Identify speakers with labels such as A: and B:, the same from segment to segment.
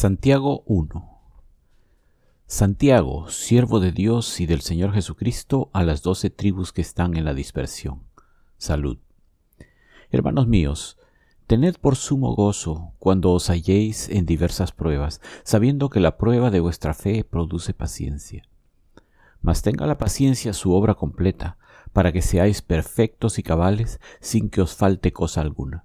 A: Santiago 1 Santiago, siervo de Dios y del Señor Jesucristo, a las doce tribus que están en la dispersión. Salud. Hermanos míos, tened por sumo gozo cuando os halléis en diversas pruebas, sabiendo que la prueba de vuestra fe produce paciencia. Mas tenga la paciencia su obra completa, para que seáis perfectos y cabales sin que os falte cosa alguna.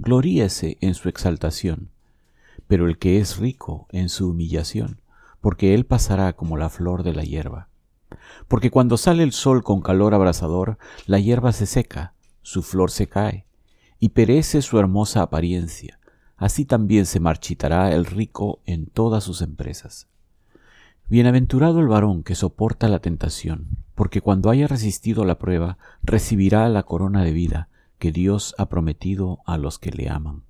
A: gloríese en su exaltación, pero el que es rico en su humillación, porque él pasará como la flor de la hierba. Porque cuando sale el sol con calor abrasador, la hierba se seca, su flor se cae, y perece su hermosa apariencia, así también se marchitará el rico en todas sus empresas. Bienaventurado el varón que soporta la tentación, porque cuando haya resistido la prueba, recibirá la corona de vida que Dios ha prometido a los que le aman.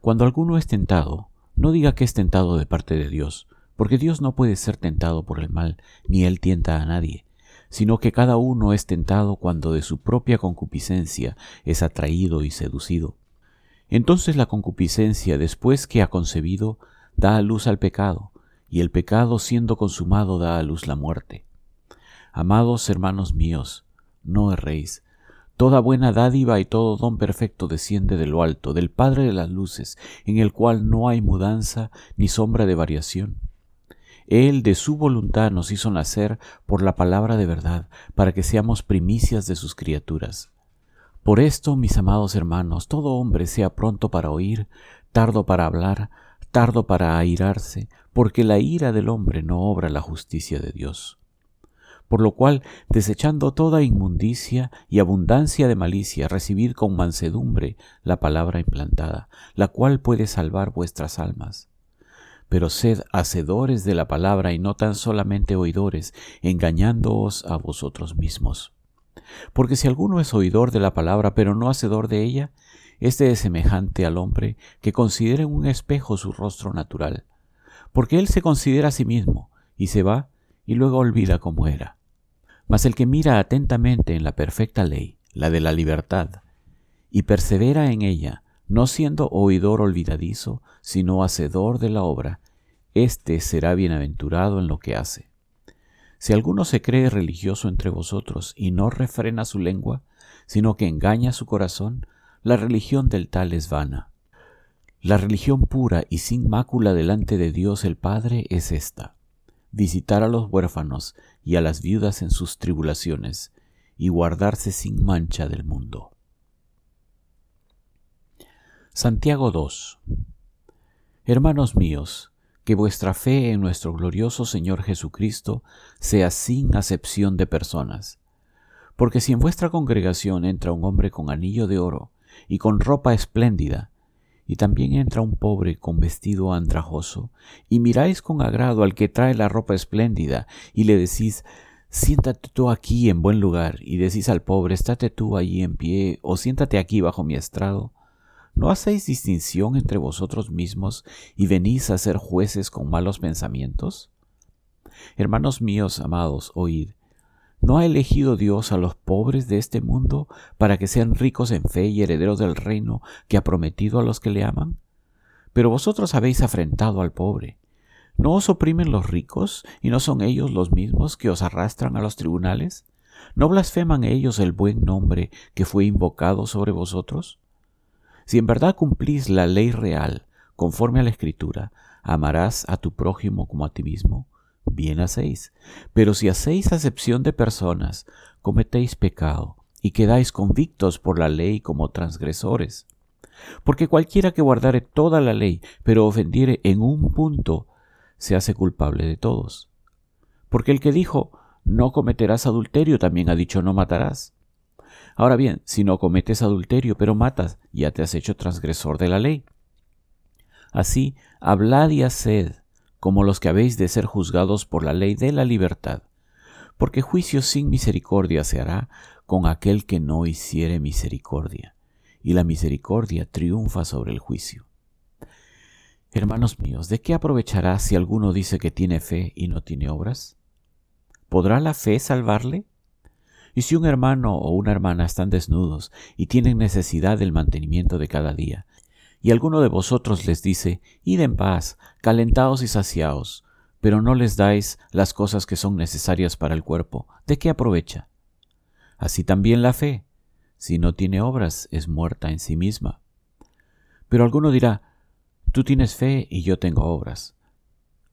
A: Cuando alguno es tentado, no diga que es tentado de parte de Dios, porque Dios no puede ser tentado por el mal, ni él tienta a nadie, sino que cada uno es tentado cuando de su propia concupiscencia es atraído y seducido. Entonces la concupiscencia, después que ha concebido, da a luz al pecado, y el pecado siendo consumado da a luz la muerte. Amados hermanos míos, no erréis, Toda buena dádiva y todo don perfecto desciende de lo alto, del Padre de las Luces, en el cual no hay mudanza ni sombra de variación. Él de su voluntad nos hizo nacer por la palabra de verdad, para que seamos primicias de sus criaturas. Por esto, mis amados hermanos, todo hombre sea pronto para oír, tardo para hablar, tardo para airarse, porque la ira del hombre no obra la justicia de Dios por lo cual, desechando toda inmundicia y abundancia de malicia, recibid con mansedumbre la palabra implantada, la cual puede salvar vuestras almas. Pero sed hacedores de la palabra y no tan solamente oidores, engañándoos a vosotros mismos. Porque si alguno es oidor de la palabra, pero no hacedor de ella, éste es semejante al hombre que considera en un espejo su rostro natural, porque él se considera a sí mismo, y se va, y luego olvida cómo era. Mas el que mira atentamente en la perfecta ley, la de la libertad, y persevera en ella, no siendo oidor olvidadizo, sino hacedor de la obra, éste será bienaventurado en lo que hace. Si alguno se cree religioso entre vosotros y no refrena su lengua, sino que engaña su corazón, la religión del tal es vana. La religión pura y sin mácula delante de Dios el Padre es esta, visitar a los huérfanos y a las viudas en sus tribulaciones, y guardarse sin mancha del mundo. Santiago 2 Hermanos míos, que vuestra fe en nuestro glorioso Señor Jesucristo sea sin acepción de personas. Porque si en vuestra congregación entra un hombre con anillo de oro y con ropa espléndida, y también entra un pobre con vestido andrajoso, y miráis con agrado al que trae la ropa espléndida, y le decís siéntate tú aquí en buen lugar, y decís al pobre estate tú allí en pie, o siéntate aquí bajo mi estrado, ¿no hacéis distinción entre vosotros mismos y venís a ser jueces con malos pensamientos? Hermanos míos amados, oíd, ¿No ha elegido Dios a los pobres de este mundo para que sean ricos en fe y herederos del reino que ha prometido a los que le aman? Pero vosotros habéis afrentado al pobre. ¿No os oprimen los ricos y no son ellos los mismos que os arrastran a los tribunales? ¿No blasfeman ellos el buen nombre que fue invocado sobre vosotros? Si en verdad cumplís la ley real, conforme a la Escritura, amarás a tu prójimo como a ti mismo, bien hacéis. Pero si hacéis acepción de personas, cometéis pecado y quedáis convictos por la ley como transgresores. Porque cualquiera que guardare toda la ley, pero ofendiere en un punto, se hace culpable de todos. Porque el que dijo, no cometerás adulterio, también ha dicho, no matarás. Ahora bien, si no cometes adulterio, pero matas, ya te has hecho transgresor de la ley. Así, hablad y haced como los que habéis de ser juzgados por la ley de la libertad, porque juicio sin misericordia se hará con aquel que no hiciere misericordia, y la misericordia triunfa sobre el juicio. Hermanos míos, ¿de qué aprovechará si alguno dice que tiene fe y no tiene obras? ¿Podrá la fe salvarle? Y si un hermano o una hermana están desnudos y tienen necesidad del mantenimiento de cada día, y alguno de vosotros les dice, Id en paz, calentaos y saciaos, pero no les dais las cosas que son necesarias para el cuerpo, ¿de qué aprovecha? Así también la fe, si no tiene obras, es muerta en sí misma. Pero alguno dirá, Tú tienes fe y yo tengo obras.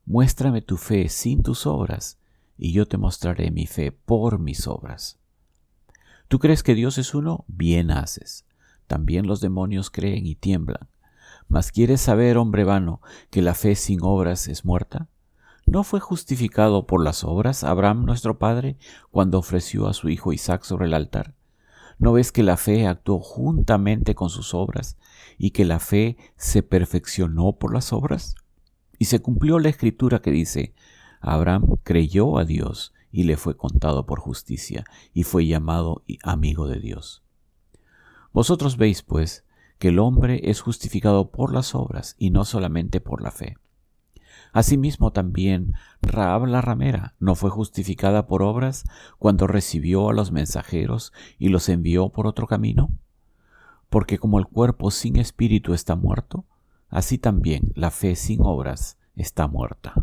A: Muéstrame tu fe sin tus obras, y yo te mostraré mi fe por mis obras. ¿Tú crees que Dios es uno? Bien haces. También los demonios creen y tiemblan. Mas ¿quieres saber, hombre vano, que la fe sin obras es muerta? ¿No fue justificado por las obras Abraham nuestro padre cuando ofreció a su hijo Isaac sobre el altar? ¿No ves que la fe actuó juntamente con sus obras y que la fe se perfeccionó por las obras? Y se cumplió la escritura que dice, Abraham creyó a Dios y le fue contado por justicia y fue llamado amigo de Dios. Vosotros veis, pues, que el hombre es justificado por las obras y no solamente por la fe. Asimismo también Raab la ramera no fue justificada por obras cuando recibió a los mensajeros y los envió por otro camino. Porque como el cuerpo sin espíritu está muerto, así también la fe sin obras está muerta.